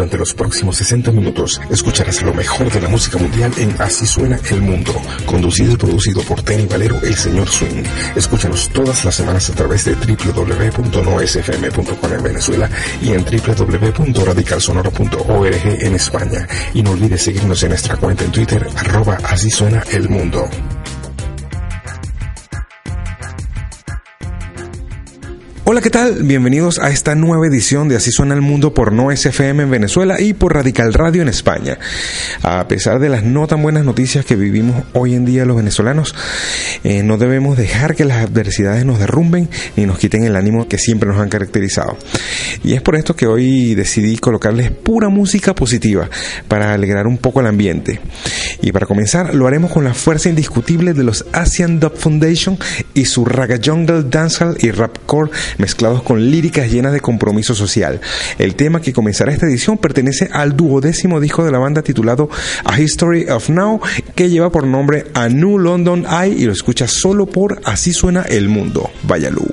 Durante los próximos 60 minutos escucharás lo mejor de la música mundial en Así suena el mundo, conducido y producido por Tenny Valero, el señor Swing. Escúchanos todas las semanas a través de www.noesfm.com en Venezuela y en www.radicalsonoro.org en España. Y no olvides seguirnos en nuestra cuenta en Twitter, arroba Así suena el mundo. Hola, ¿qué tal? Bienvenidos a esta nueva edición de Así suena el mundo por No SFM en Venezuela y por Radical Radio en España. A pesar de las no tan buenas noticias que vivimos hoy en día los venezolanos, eh, no debemos dejar que las adversidades nos derrumben ni nos quiten el ánimo que siempre nos han caracterizado. Y es por esto que hoy decidí colocarles pura música positiva para alegrar un poco el ambiente. Y para comenzar, lo haremos con la fuerza indiscutible de los Asian Dub Foundation y su Raga Jungle, Dancehall y Rapcore mezclados con líricas llenas de compromiso social. El tema que comenzará esta edición pertenece al duodécimo disco de la banda titulado A History of Now, que lleva por nombre A New London Eye y lo escucha solo por Así suena el mundo. Vaya luz.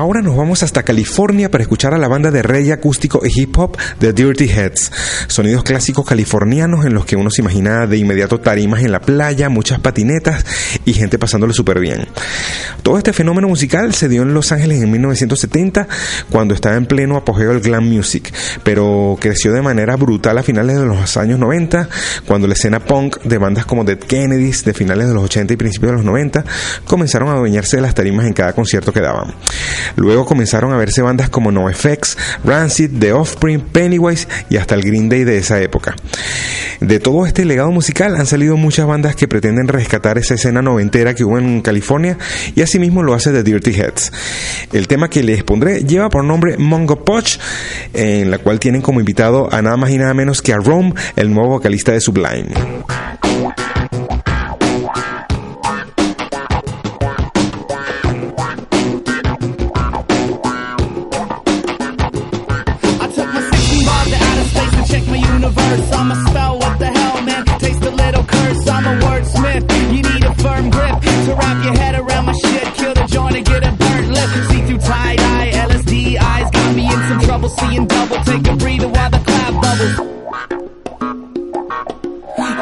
Ahora nos vamos hasta California para escuchar a la banda de reggae acústico y hip hop The Dirty Heads. Sonidos clásicos californianos en los que uno se imagina de inmediato tarimas en la playa, muchas patinetas y gente pasándolo súper bien. Todo este fenómeno musical se dio en Los Ángeles en 1970 cuando estaba en pleno apogeo el glam music, pero creció de manera brutal a finales de los años 90 cuando la escena punk de bandas como Dead Kennedys de finales de los 80 y principios de los 90 comenzaron a adueñarse de las tarimas en cada concierto que daban. Luego comenzaron a verse bandas como NoFX, Rancid, The Offspring, Pennywise y hasta el Green Day de esa época. De todo este legado musical han salido muchas bandas que pretenden rescatar esa escena noventera que hubo en California y asimismo lo hace The Dirty Heads. El tema que les pondré lleva por nombre Mongo Poch, en la cual tienen como invitado a nada más y nada menos que a Rome, el nuevo vocalista de Sublime. double, seeing double. Take a breather while the cloud bubbles.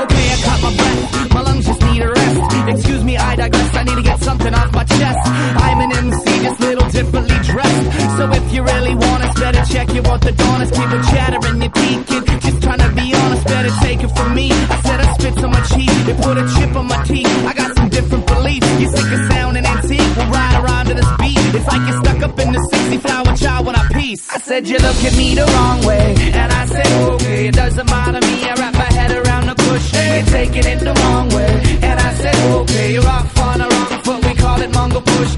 Okay, I caught my breath. My lungs just need a rest. Excuse me, I digress. I need to get something off my chest. I'm an MC, just little differently dressed. So if you really want us, better check your orthodontist. People chattering, you're geeking. Just trying to be honest, better take it from me. I said I spit so much heat, it put a chip on my teeth. face. I said you look at me the wrong way, and I said okay, it doesn't bother me. I wrap my head around the cushion. You're taking it the wrong way, and I said okay, you're off on the wrong foot. We call it Mongo push.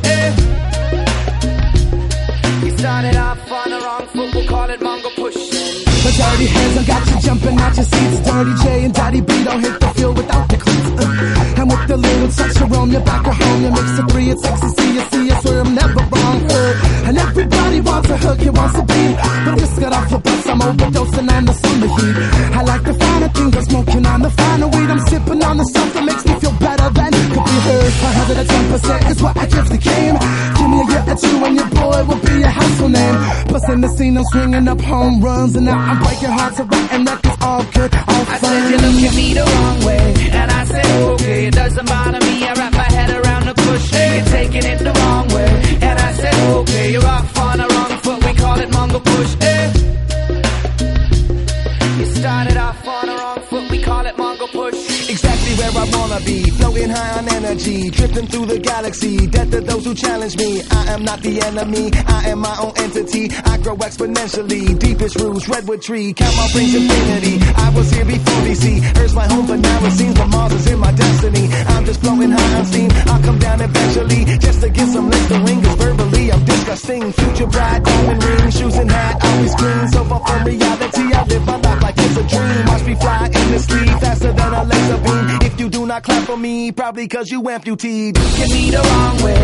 You eh. started off on the wrong foot. We call it Mongo push. The dirty hands I got you jumping out your seats. Dirty J and Daddy B don't hit the field without the cleats. Uh, and with the little touch around your back or home, you mix the three, it's see You see, I swear I'm never Everybody wants a hook, you wants a beat. But just got off the bus, I'm overdosing on the summer heat. I like the finer things, I'm smoking on the finer weed. I'm sipping on the stuff that makes me feel better than could be heard. 110% is what I give the game. Give me a year or two and your boy will be a household name. But in the scene, I'm swinging up home runs. And now I'm breaking hearts and writing records all good, all fun. I said you look at me the wrong way. And I said, okay, it doesn't bother me. I wrap my head around push, you're taking it the wrong way, and I said okay, you're off on the wrong foot. We call it Mongol push. Eh? You started off where I wanna be, floating high on energy, drifting through the galaxy. Death to those who challenge me. I am not the enemy. I am my own entity. I grow exponentially. Deepest roots, redwood tree, count my brings infinity. I was here before BC. Earth's my home, but now it seems my Mars is in my destiny. I'm just floating high on steam. I'll come down eventually, just to get some listerine. Cause verbally I'm disgusting. Future bride, diamond ring, shoes and hat, always green. So far from reality, I live my life like it's a dream. Watch me fly in the sleep faster than a laser beam. If you do not clap for me, probably cause you amputee. Get me the wrong way,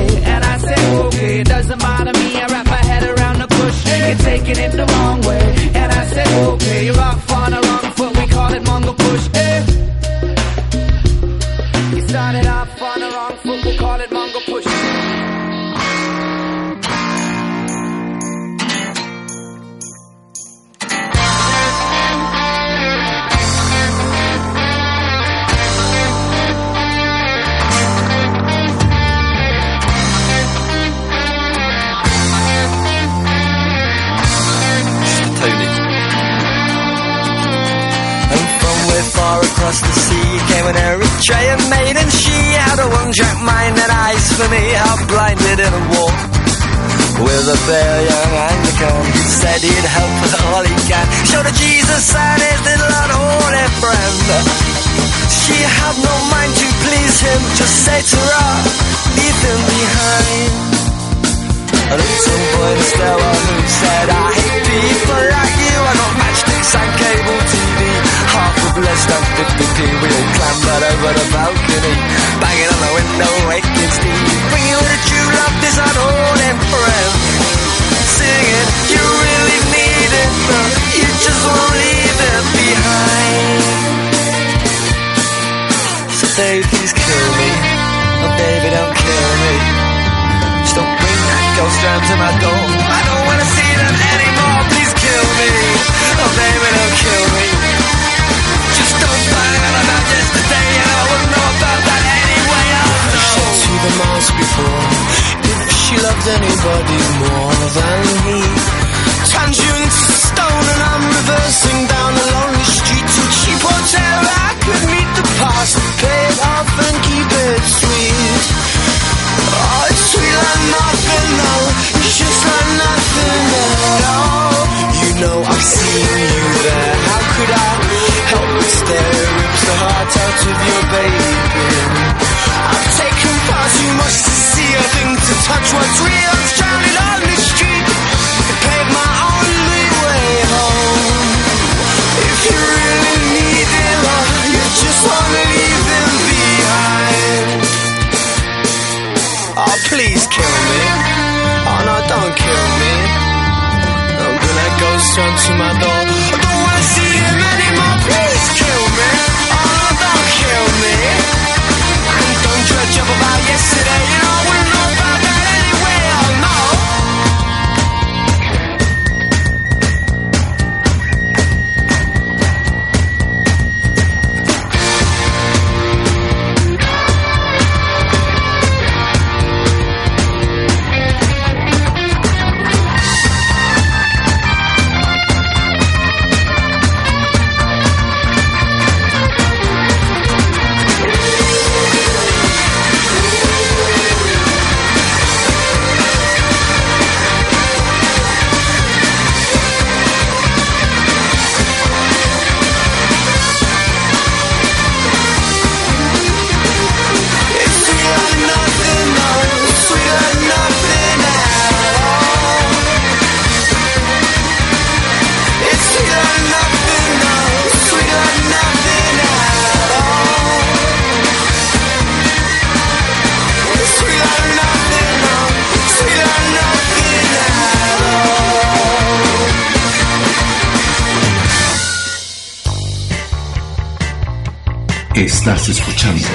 Estás escuchando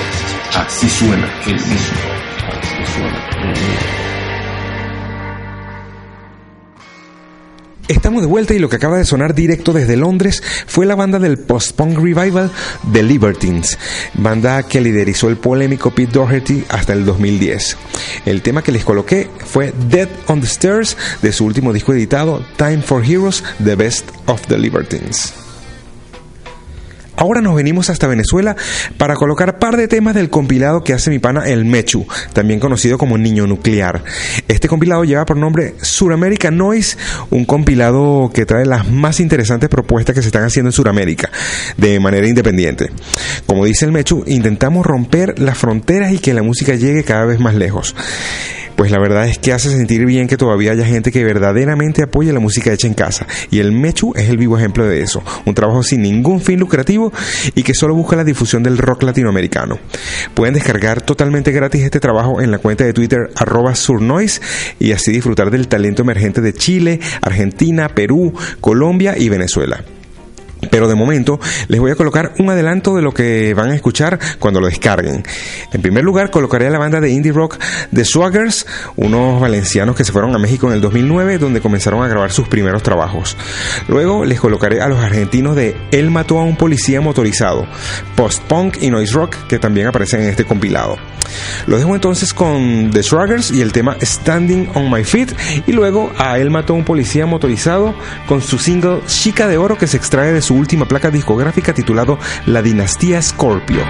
Así suena el mundo. Así suena el. Estamos de vuelta y lo que acaba de sonar directo desde Londres fue la banda del post-punk revival The Libertines, banda que liderizó el polémico Pete Doherty hasta el 2010. El tema que les coloqué fue Dead on the Stairs de su último disco editado Time for Heroes, The Best of the Libertines. Ahora nos venimos hasta Venezuela para colocar par de temas del compilado que hace mi pana El Mechu, también conocido como Niño Nuclear. Este compilado lleva por nombre Suramérica Noise, un compilado que trae las más interesantes propuestas que se están haciendo en Suramérica de manera independiente. Como dice El Mechu, intentamos romper las fronteras y que la música llegue cada vez más lejos. Pues la verdad es que hace sentir bien que todavía haya gente que verdaderamente apoya la música hecha en casa. Y el Mechu es el vivo ejemplo de eso. Un trabajo sin ningún fin lucrativo y que solo busca la difusión del rock latinoamericano. Pueden descargar totalmente gratis este trabajo en la cuenta de Twitter arroba surnoise y así disfrutar del talento emergente de Chile, Argentina, Perú, Colombia y Venezuela. Pero de momento les voy a colocar un adelanto de lo que van a escuchar cuando lo descarguen. En primer lugar colocaré a la banda de indie rock The Swaggers, unos valencianos que se fueron a México en el 2009 donde comenzaron a grabar sus primeros trabajos. Luego les colocaré a los argentinos de Él mató a un policía motorizado, post-punk y noise rock que también aparecen en este compilado. Los dejo entonces con The Swaggers y el tema Standing on My Feet y luego a Él mató un policía motorizado con su single Chica de Oro que se extrae de su última placa discográfica titulado La Dinastía Scorpio.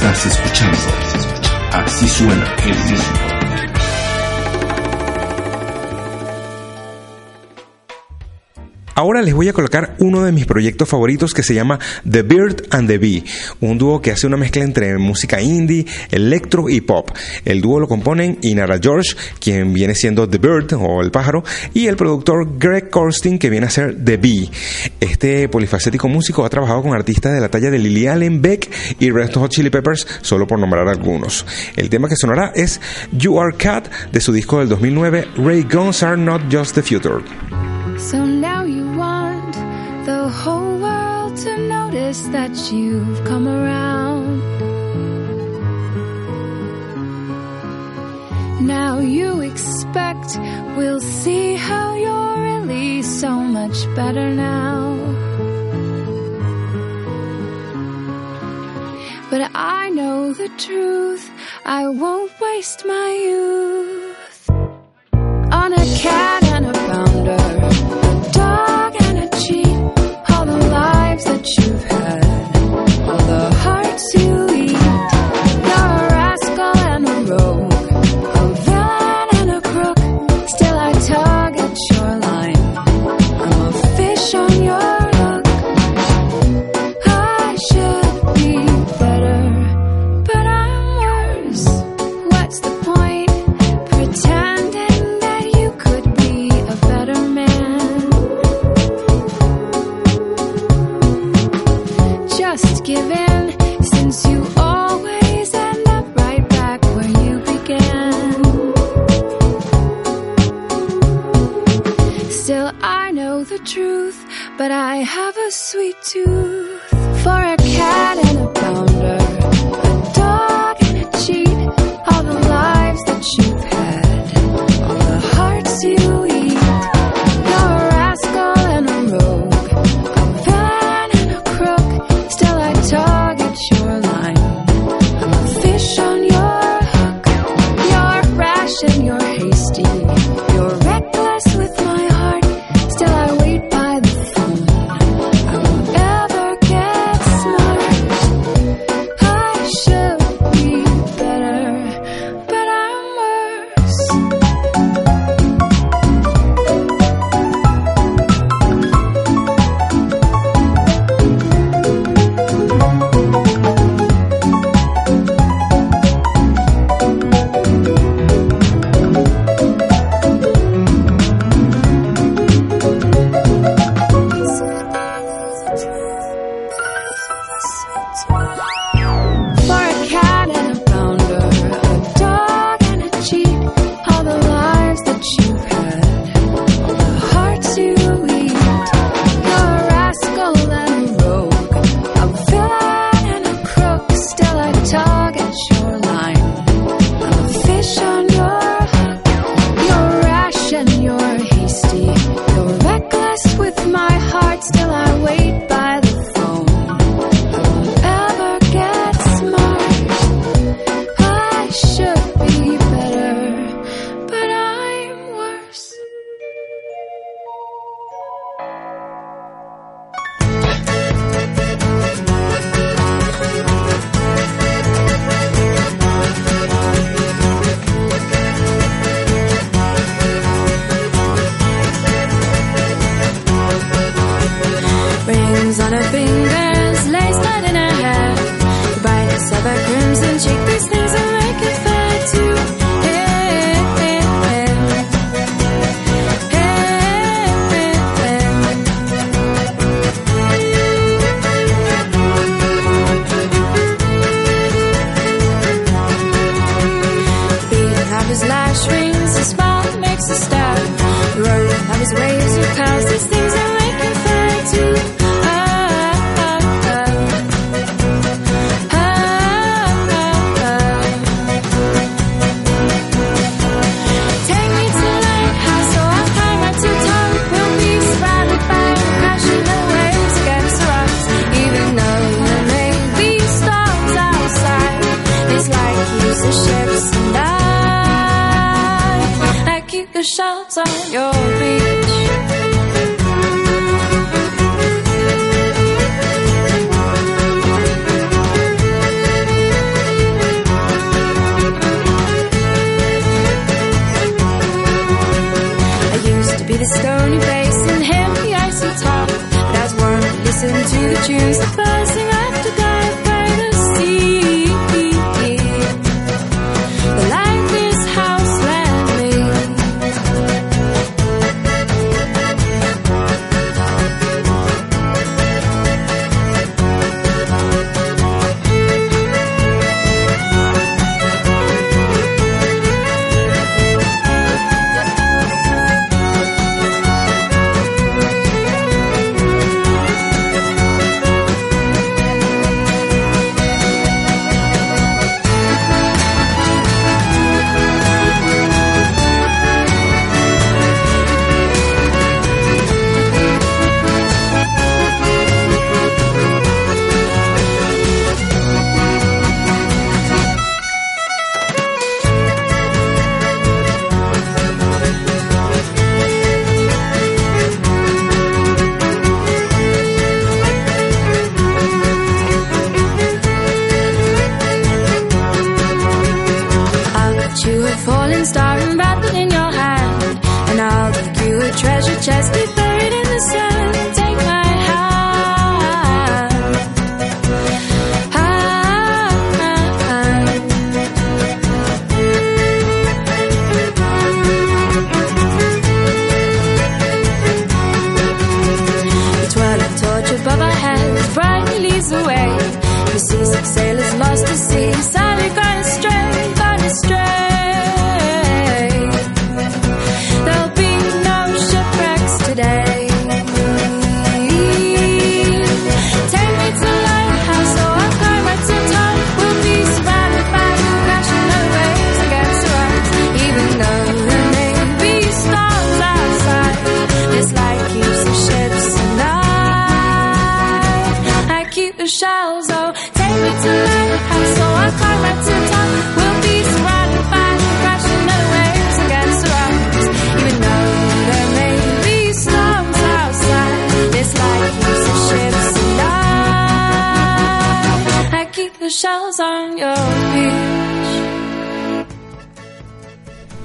Estás escuchando. Así suena el mismo. Ahora les voy a colocar uno de mis proyectos favoritos que se llama The Bird and the Bee, un dúo que hace una mezcla entre música indie, electro y pop. El dúo lo componen Inara George, quien viene siendo The Bird o el pájaro, y el productor Greg Korstin, que viene a ser The Bee. Este polifacético músico ha trabajado con artistas de la talla de Lily Allen Beck y Red Hot Chili Peppers, solo por nombrar algunos. El tema que sonará es You Are Cat de su disco del 2009, Ray Guns Are Not Just the Future. So you the whole world to notice that you've come around. Now you expect we'll see how you're really so much better now. But I know the truth, I won't waste my youth on a cat and a pounder. that you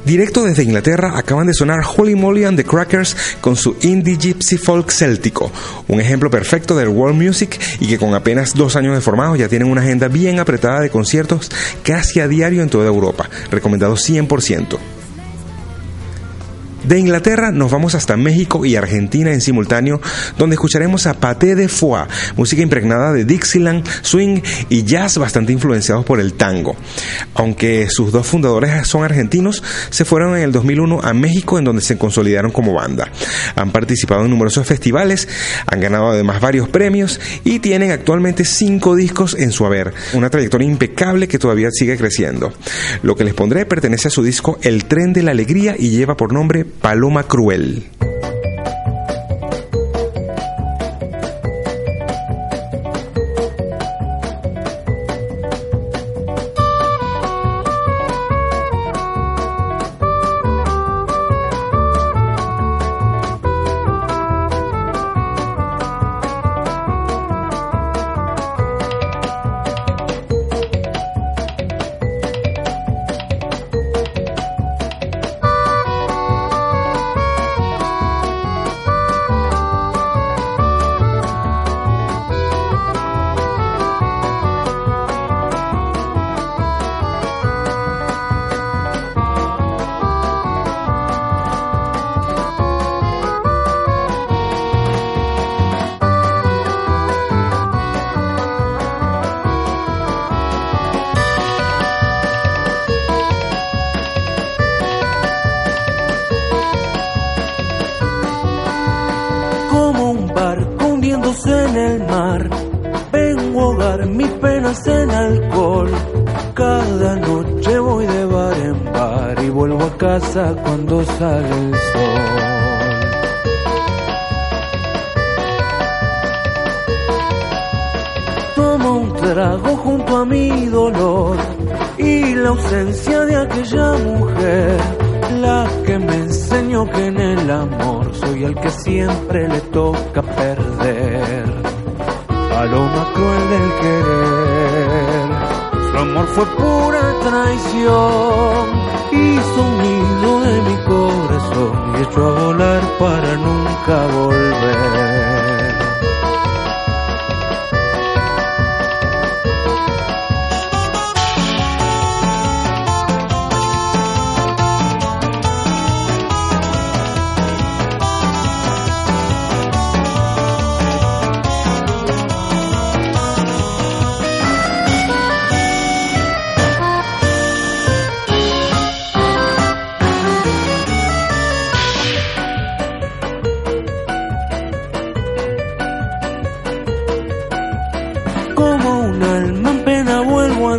Directo desde Inglaterra acaban de sonar Holy Moly and the Crackers con su indie gypsy folk céltico, un ejemplo perfecto del world music y que con apenas dos años de formado ya tienen una agenda bien apretada de conciertos casi a diario en toda Europa, recomendado 100%. De Inglaterra nos vamos hasta México y Argentina en simultáneo, donde escucharemos a Paté de Foix, música impregnada de Dixieland, swing y jazz bastante influenciados por el tango. Aunque sus dos fundadores son argentinos, se fueron en el 2001 a México en donde se consolidaron como banda. Han participado en numerosos festivales, han ganado además varios premios y tienen actualmente cinco discos en su haber, una trayectoria impecable que todavía sigue creciendo. Lo que les pondré pertenece a su disco El tren de la alegría y lleva por nombre Paloma Cruel.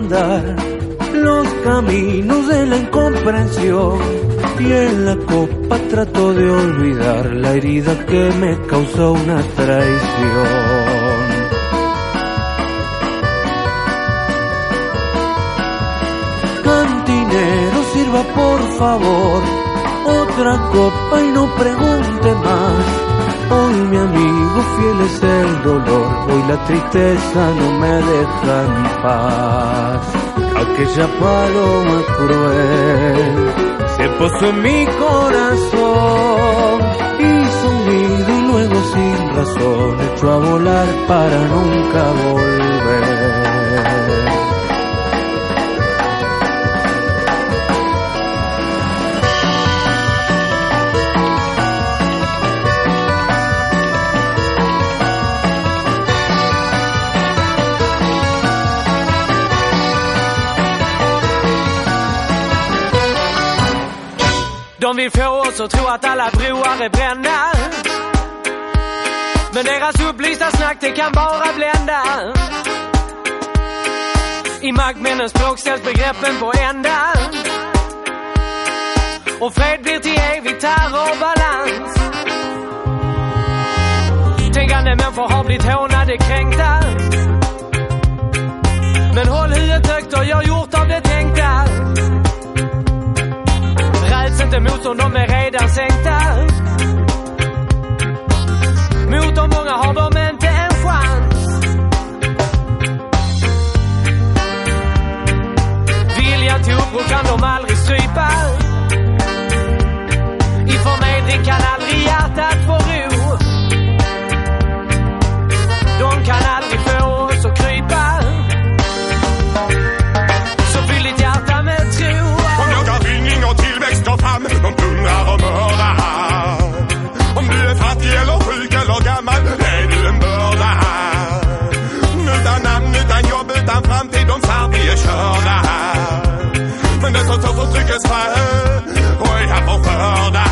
Los caminos de la incomprensión y en la copa trato de olvidar la herida que me causó una traición. Cantinero, sirva por favor otra copa y no pregunte más. Hoy mi amigo fiel es el dolor, hoy la tristeza no me deja en paz. Aquella paloma cruel se posó en mi corazón, hizo un y luego sin razón echó a volar para nunca volver. De få oss att tro att alla broar är brända. Men deras upplysta snack det kan bara blända. I maktmännens språk ställs begreppen på ända. Och fred blir till evig terrorbalans. Tänkande människor har blivit hånade, kränkta. Men håll huvudet högt och gör gjort av det tänkta ställs inte mot som de är redan sänkta. Mot de många har de inte en chans. Viljan till uppror kan de aldrig strypa. I förnedring kan aldrig hjärtat Men den förtryckets frö, och är här för skörda.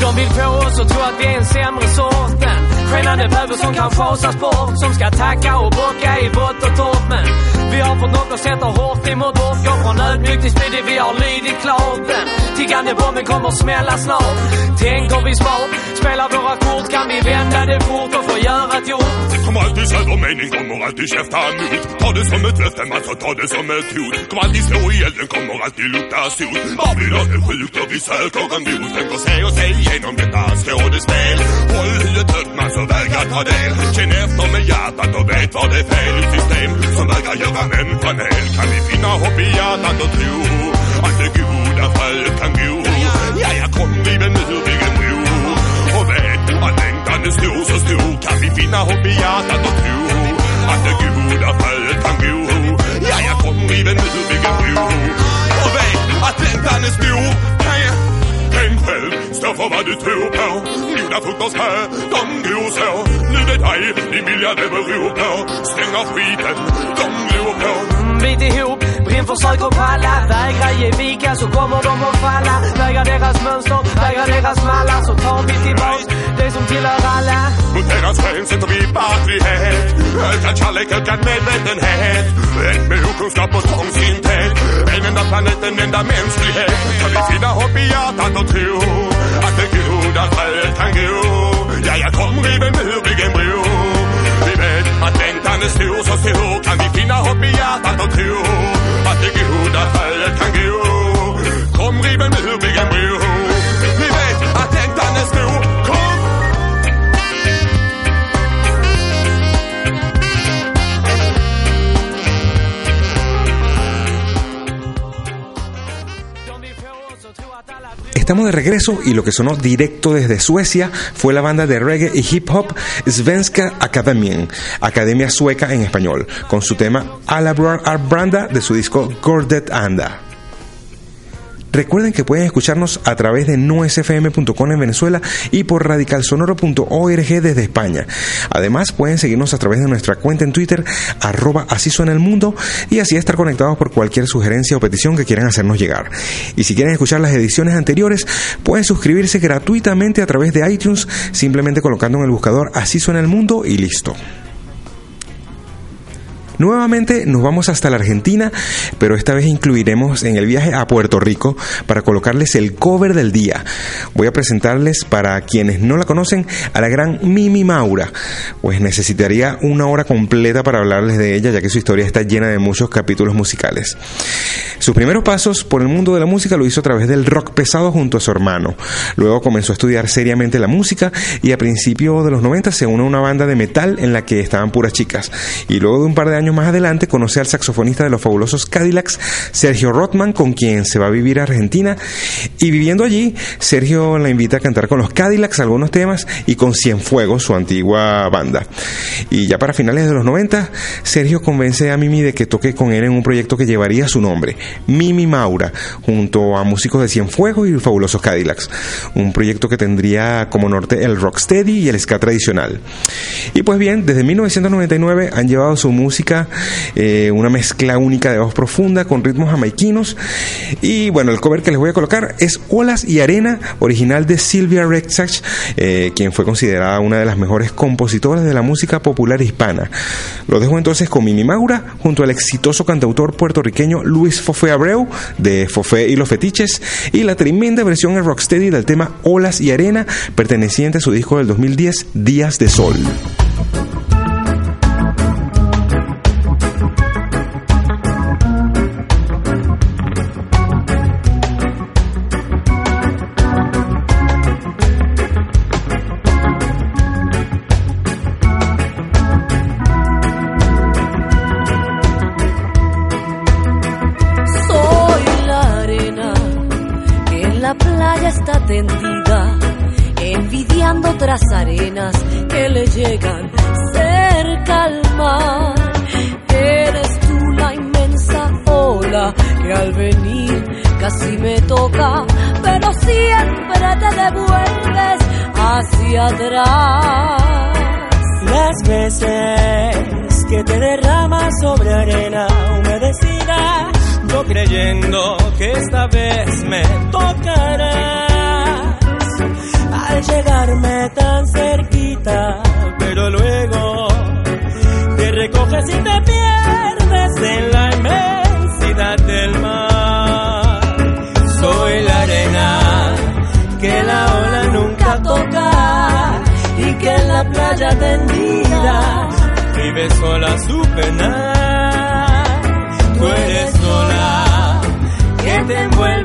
De vill få oss att tro att vi är en sämre sorten. Skenande böver som kan schasas bort. Som ska tacka och bocka i vått och torrt. Men vi har fått något att sätta hårt emot vårt. Går från ödmjukt till smidigt, vi har lydit klart. Den tickande bomben kommer smälla snart. Tänker vi smart, spelar våra kort kan vi vända det fort och få göra ett gjort. Kommer alltid söder mening, kommer alltid käfta emot. Ta det som ett löfte, man ska ta det som ett hot. Kommer alltid slå i elden, kommer alltid lukta sot. Babylon är sjukt och vi söker en bot. Tänker se och se igenom detta skådespel. Håll huvudet högt, man som vägrar ta del. Känn efter med hjärtat och vet vad det är fel. System som vägrar göra men fra dal kan vi finde op i hjertet og driv. Og det gud af folk kan give. Ja, ja, kom vi med nødvendige møv. Og vet at længderne støv, så støv kan vi finde op i hjertet og driv. Og det gud af folk kan give. Ja, ja, kom vi med nødvendige møv. Og vet at længderne støv, kan jeg tænke vel stå för vad du tror på. Frukters frö, de gror så. Nu det dig din vilja det beror på. Stäng av skiten, de glor på. Bit ihop, brinn försök och palla. Vägra ge vika så kommer de att falla. Vägra deras mönster, vägra deras mallar. Så tar vi tillbaks det som tillhör alla. Mot deras sken sätter vi verklighet. Ökad kärlek, ökad medvetenhet. Ett med okunskap och trångsynthet. En enda mänsklighet. Kan vi finna hopp i hjärtat och tro att det goda trädet kan gro. Ja, jag kom riven ur byggen bro. Vi vet att längtan är stor, så stor kan vi finna hopp i hjärtat och tro att det goda kan gro. Estamos de regreso y lo que sonó directo desde Suecia fue la banda de reggae y hip hop Svenska Akademien, Academia Sueca en español, con su tema Alla Branda de su disco Gordet Anda. Recuerden que pueden escucharnos a través de noesfm.com en Venezuela y por radicalsonoro.org desde España. Además, pueden seguirnos a través de nuestra cuenta en Twitter, arroba así suena el mundo, y así estar conectados por cualquier sugerencia o petición que quieran hacernos llegar. Y si quieren escuchar las ediciones anteriores, pueden suscribirse gratuitamente a través de iTunes, simplemente colocando en el buscador así suena el mundo y listo. Nuevamente nos vamos hasta la Argentina, pero esta vez incluiremos en el viaje a Puerto Rico para colocarles el cover del día. Voy a presentarles para quienes no la conocen a la gran Mimi Maura, pues necesitaría una hora completa para hablarles de ella, ya que su historia está llena de muchos capítulos musicales. Sus primeros pasos por el mundo de la música lo hizo a través del rock pesado junto a su hermano. Luego comenzó a estudiar seriamente la música y a principios de los 90 se unió a una banda de metal en la que estaban puras chicas. Y luego de un par de años más adelante conoce al saxofonista de los fabulosos Cadillacs, Sergio Rothman, con quien se va a vivir a Argentina. Y viviendo allí, Sergio la invita a cantar con los Cadillacs algunos temas y con Cienfuegos, su antigua banda. Y ya para finales de los 90, Sergio convence a Mimi de que toque con él en un proyecto que llevaría su nombre, Mimi Maura, junto a músicos de Cienfuegos y fabulosos Cadillacs. Un proyecto que tendría como norte el rocksteady y el ska tradicional. Y pues bien, desde 1999 han llevado su música eh, una mezcla única de voz profunda con ritmos jamaiquinos. Y bueno, el cover que les voy a colocar es Olas y Arena, original de Sylvia Rexach, eh, quien fue considerada una de las mejores compositoras de la música popular hispana. Lo dejo entonces con Mimi Maura, junto al exitoso cantautor puertorriqueño Luis Fofé Abreu, de Fofé y los Fetiches, y la tremenda versión en Rocksteady del tema Olas y Arena, perteneciente a su disco del 2010, Días de Sol. Me tocarás. Al llegarme tan cerquita, pero luego te recoges y te pierdes en la inmensidad del mar. Soy la arena que la ola nunca toca y que en la playa tendida vive sola su pena. Tú eres sola que te envuelves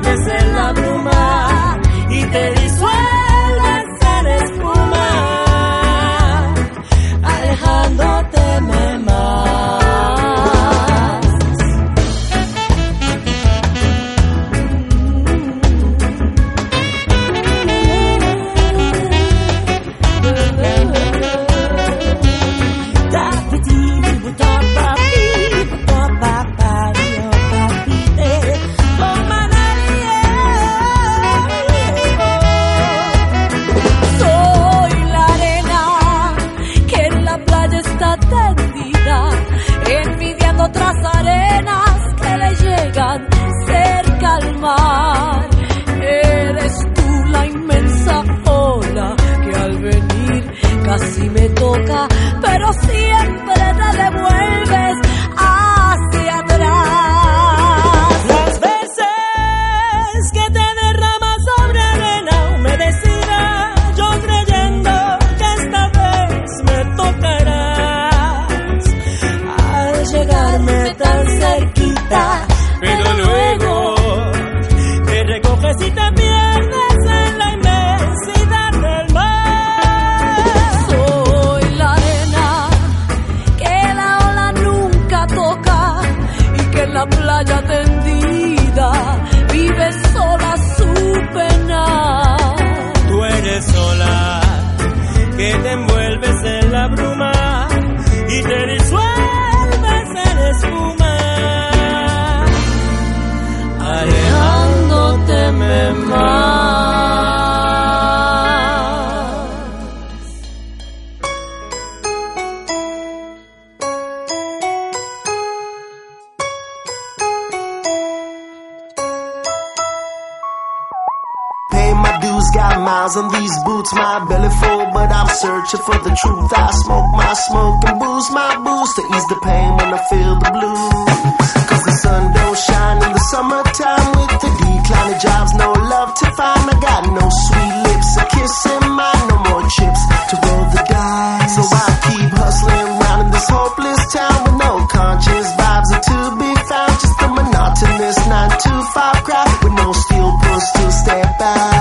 playa tendida vive sola su pena. Tú eres sola que te envuelves en la bruma y te disuelves en espuma, alejándote me más. Miles on these boots, my belly full, but I'm searching for the truth. I smoke my smoke and booze my booze to ease the pain when I feel the blues. Cause the sun don't shine in the summertime with the decline declining jobs, no love to find. I got no sweet lips, a kiss in mine, no more chips to roll the dice. So I keep hustling around in this hopeless town with no conscience vibes are to be found. Just a monotonous 9 to 5 crowd with no steel pulse to step out.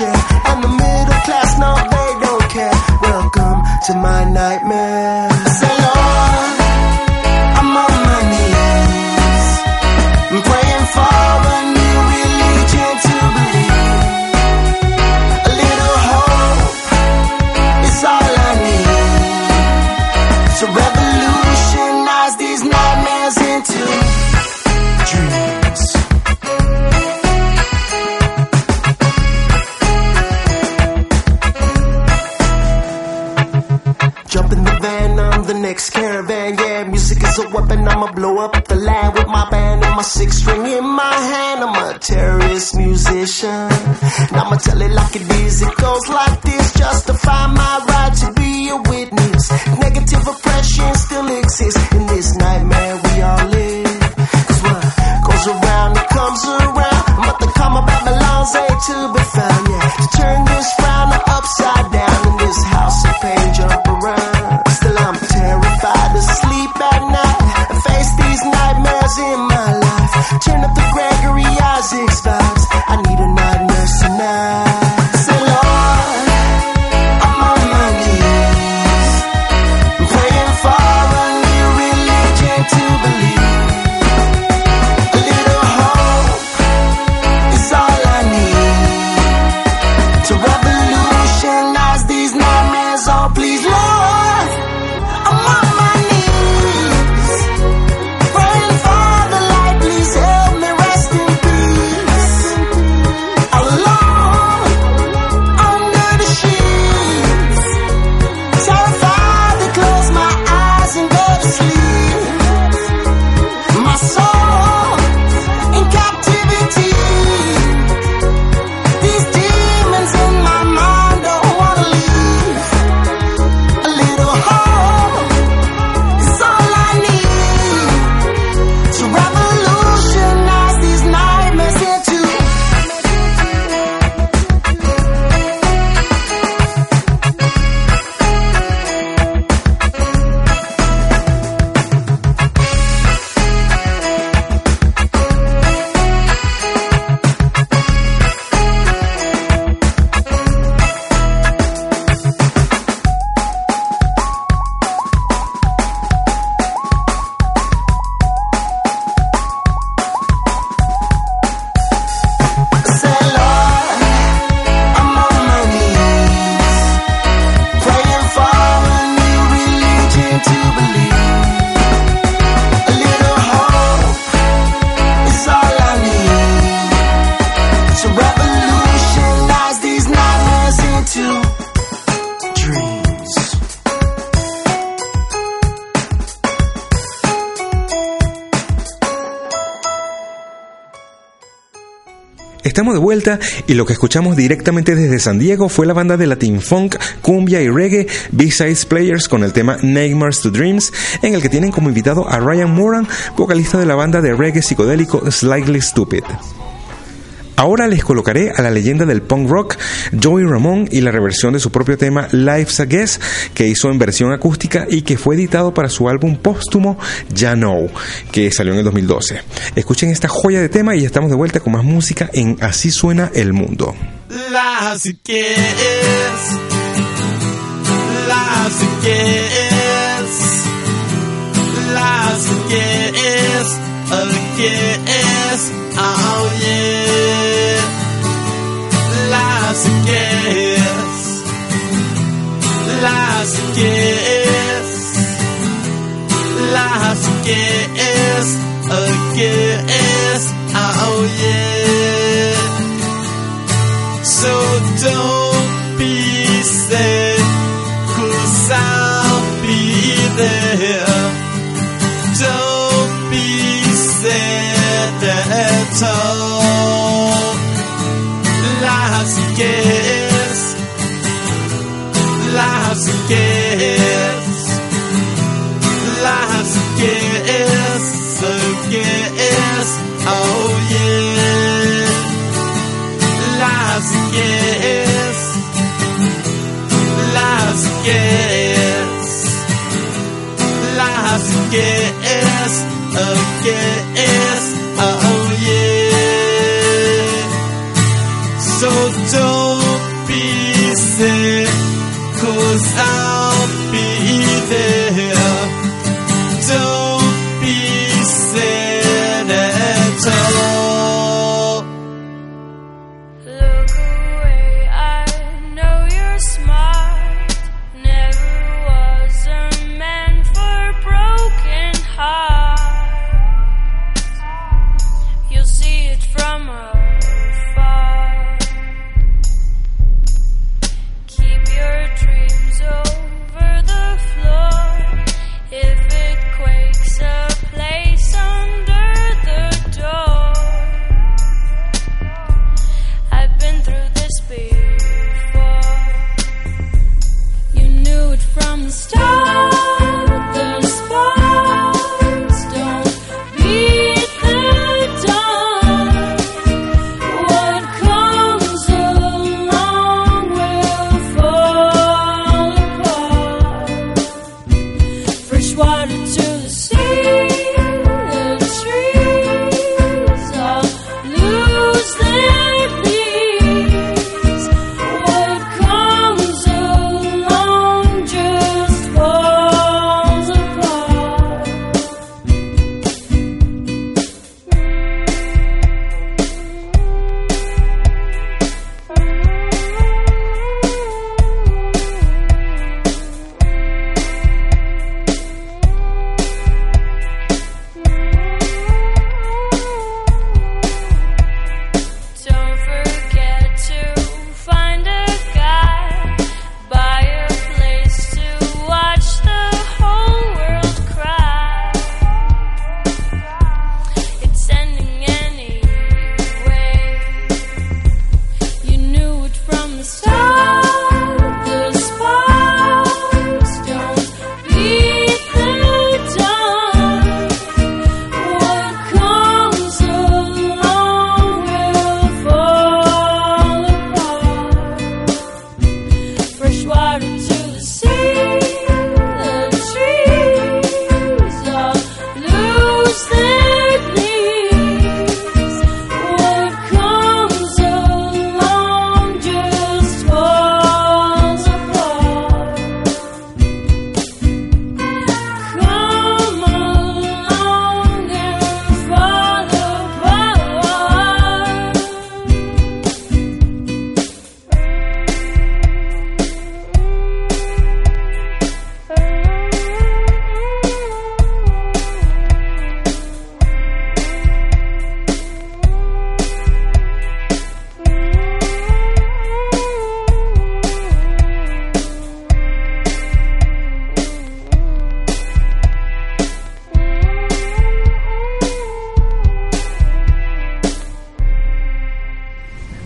Share. And the middle class, no, they don't care. Welcome to my nightmare. Musician. And I'ma tell it like it is. It goes like this. Justify my right to be a witness. Negative oppression still exists in this nightmare we all live. Cause what goes around, it comes around. I'm about to come about A to Estamos de vuelta y lo que escuchamos directamente desde San Diego fue la banda de Latin Funk, Cumbia y Reggae B-Sides Players con el tema Nightmares to Dreams, en el que tienen como invitado a Ryan Moran, vocalista de la banda de reggae psicodélico Slightly Stupid. Ahora les colocaré a la leyenda del punk rock Joey Ramón y la reversión de su propio tema Life's a Guess que hizo en versión acústica y que fue editado para su álbum póstumo Ya Know que salió en el 2012. Escuchen esta joya de tema y estamos de vuelta con más música en Así suena el mundo. A guess. Oh yeah. Life's a guess. Life's a guess. Life's a guess. A guess. Oh yeah. So don't be sad, So.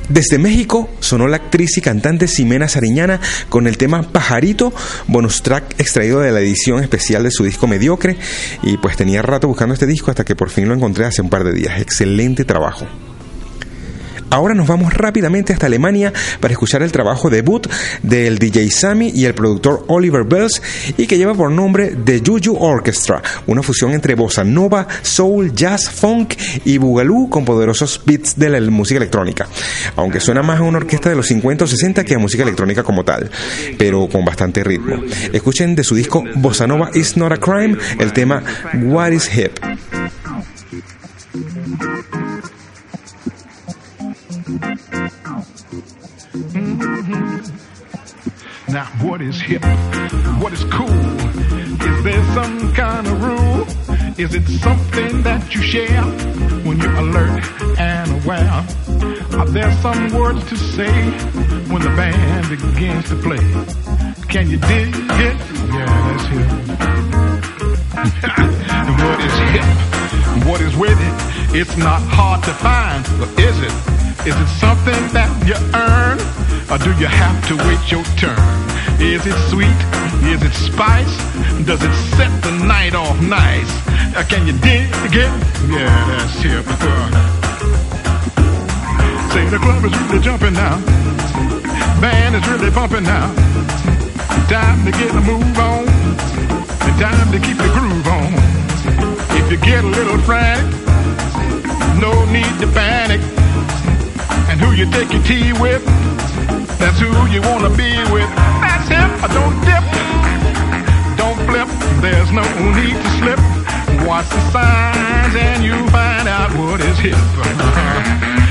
Desde México sonó la actriz y cantante Ximena Sariñana con el tema Pajarito, bonus track extraído de la edición especial de su disco Mediocre. Y pues tenía rato buscando este disco hasta que por fin lo encontré hace un par de días. Excelente trabajo. Ahora nos vamos rápidamente hasta Alemania para escuchar el trabajo debut del DJ Sammy y el productor Oliver Bells y que lleva por nombre The Juju Orchestra, una fusión entre bossa nova, soul, jazz, funk y boogaloo con poderosos beats de la música electrónica. Aunque suena más a una orquesta de los 50 o 60 que a música electrónica como tal, pero con bastante ritmo. Escuchen de su disco Bossa Nova Is Not a Crime el tema What is Hip. Now, what is hip? What is cool? Is there some kind of rule? Is it something that you share when you're alert and aware? Are there some words to say when the band begins to play? Can you dig it? Yeah, that's hip. what is hip? What is with it? It's not hard to find, but is it? Is it something that you earn? Or do you have to wait your turn? Is it sweet? Is it spice? Does it set the night off nice? Uh, can you dig it? Yeah, that's hip. Say the club is really jumping now. Band is really pumping now. Time to get a move on. And time to keep the groove on. If you get a little frantic, no need to panic. And who you take your tea with, that's who you wanna be with. That's him. Don't dip, don't flip. There's no need to slip. Watch the signs and you find out what is hip.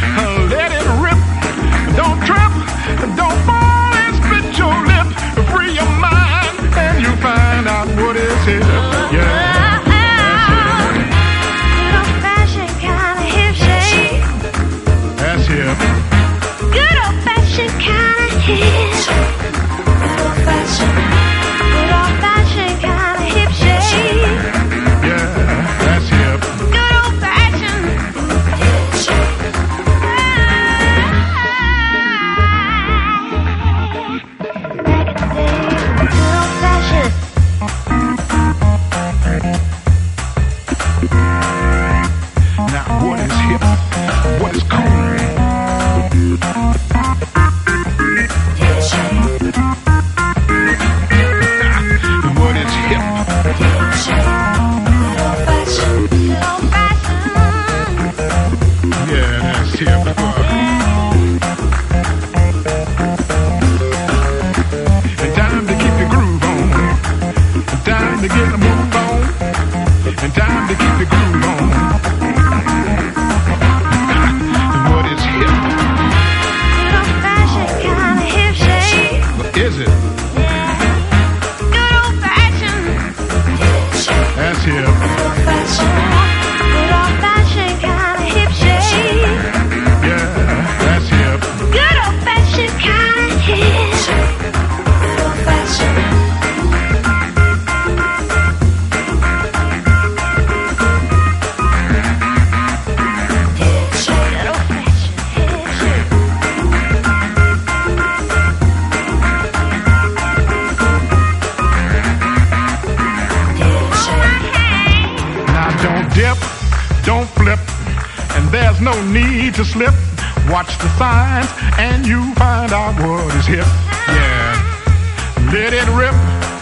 need to slip. Watch the signs and you find out what is hip. Yeah, let it rip.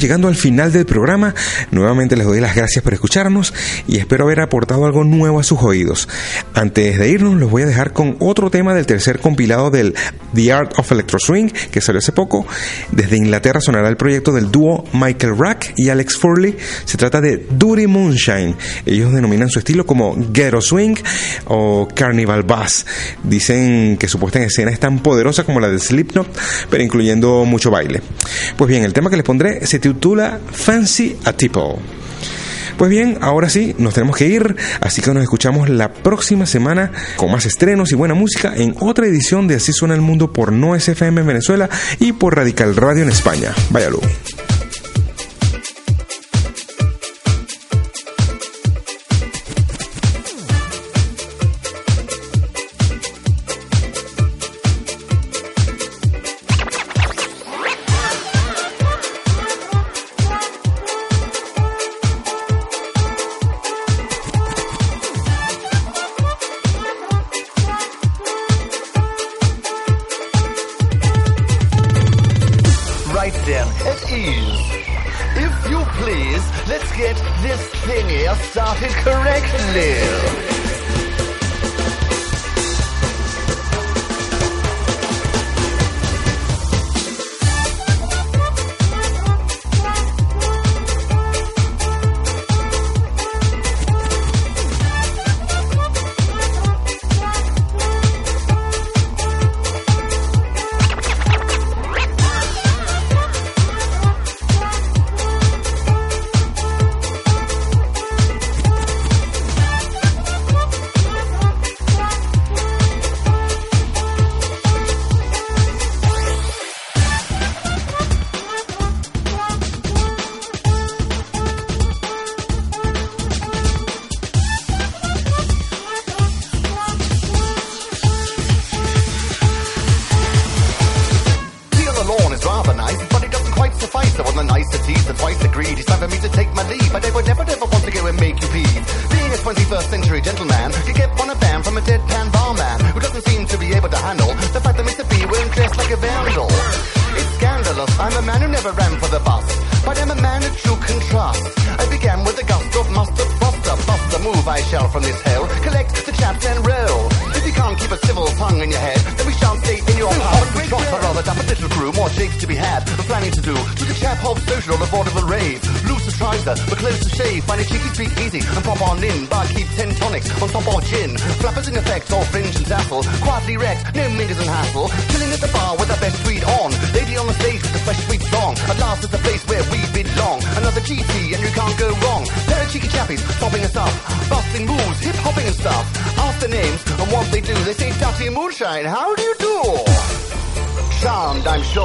Llegando al final del programa. Nuevamente les doy las gracias por escucharnos y espero haber aportado algo nuevo a sus oídos. Antes de irnos, los voy a dejar con otro tema del tercer compilado del The Art of Electro Swing que salió hace poco. Desde Inglaterra sonará el proyecto del dúo Michael Rack y Alex Furley. Se trata de Duty Moonshine. Ellos denominan su estilo como Ghetto Swing o Carnival Bass. Dicen que su puesta en escena es tan poderosa como la de Slipknot, pero incluyendo mucho baile. Pues bien, el tema que les pondré se titula Fancy a Tipo. Pues bien, ahora sí, nos tenemos que ir, así que nos escuchamos la próxima semana con más estrenos y buena música en otra edición de Así suena el mundo por No SFM en Venezuela y por Radical Radio en España. Váyalo. For me to take my leave, but I would never, ever want to go and make you peeve. Being a 21st century gentleman, you get bam from a deadpan barman who doesn't seem to be able to handle the fact that Mr. B won't like a vandal. It's scandalous. I'm a man who never ran for the bus, but I'm a man that you can trust. I began with a gust of mustard buster, bust the move I shall from this hell. Collect the chaps and roll. If you can't keep a civil tongue in your head, more shakes to be had. We're planning to do to the chap hop social on the vaudeville rave. Loose the trouser, but close the shave. Find a cheeky speak easy and pop on in. Bar keep ten tonics on top or gin. Flappers in effect, all fringe and tassel. Quietly wrecked, no mingers and hassle. Chilling at the bar with the best tweed on. Lady on the stage with the fresh sweet song. At last it's the place where we belong. Another GT and you can't go wrong. Pair of cheeky chappies popping us up. Busting moves, hip hopping and stuff. Ask the names and once they do, they say Dirty Moonshine, how do you do? I'm sure.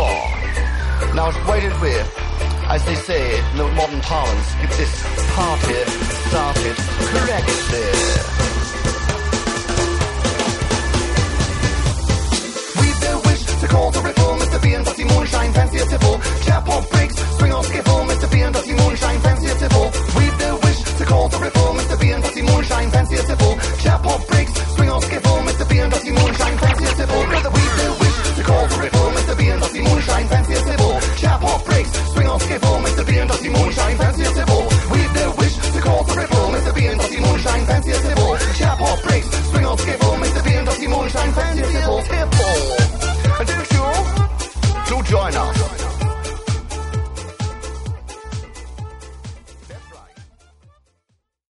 Now it's waited with, as they say in the modern parlance, get this party started correctly.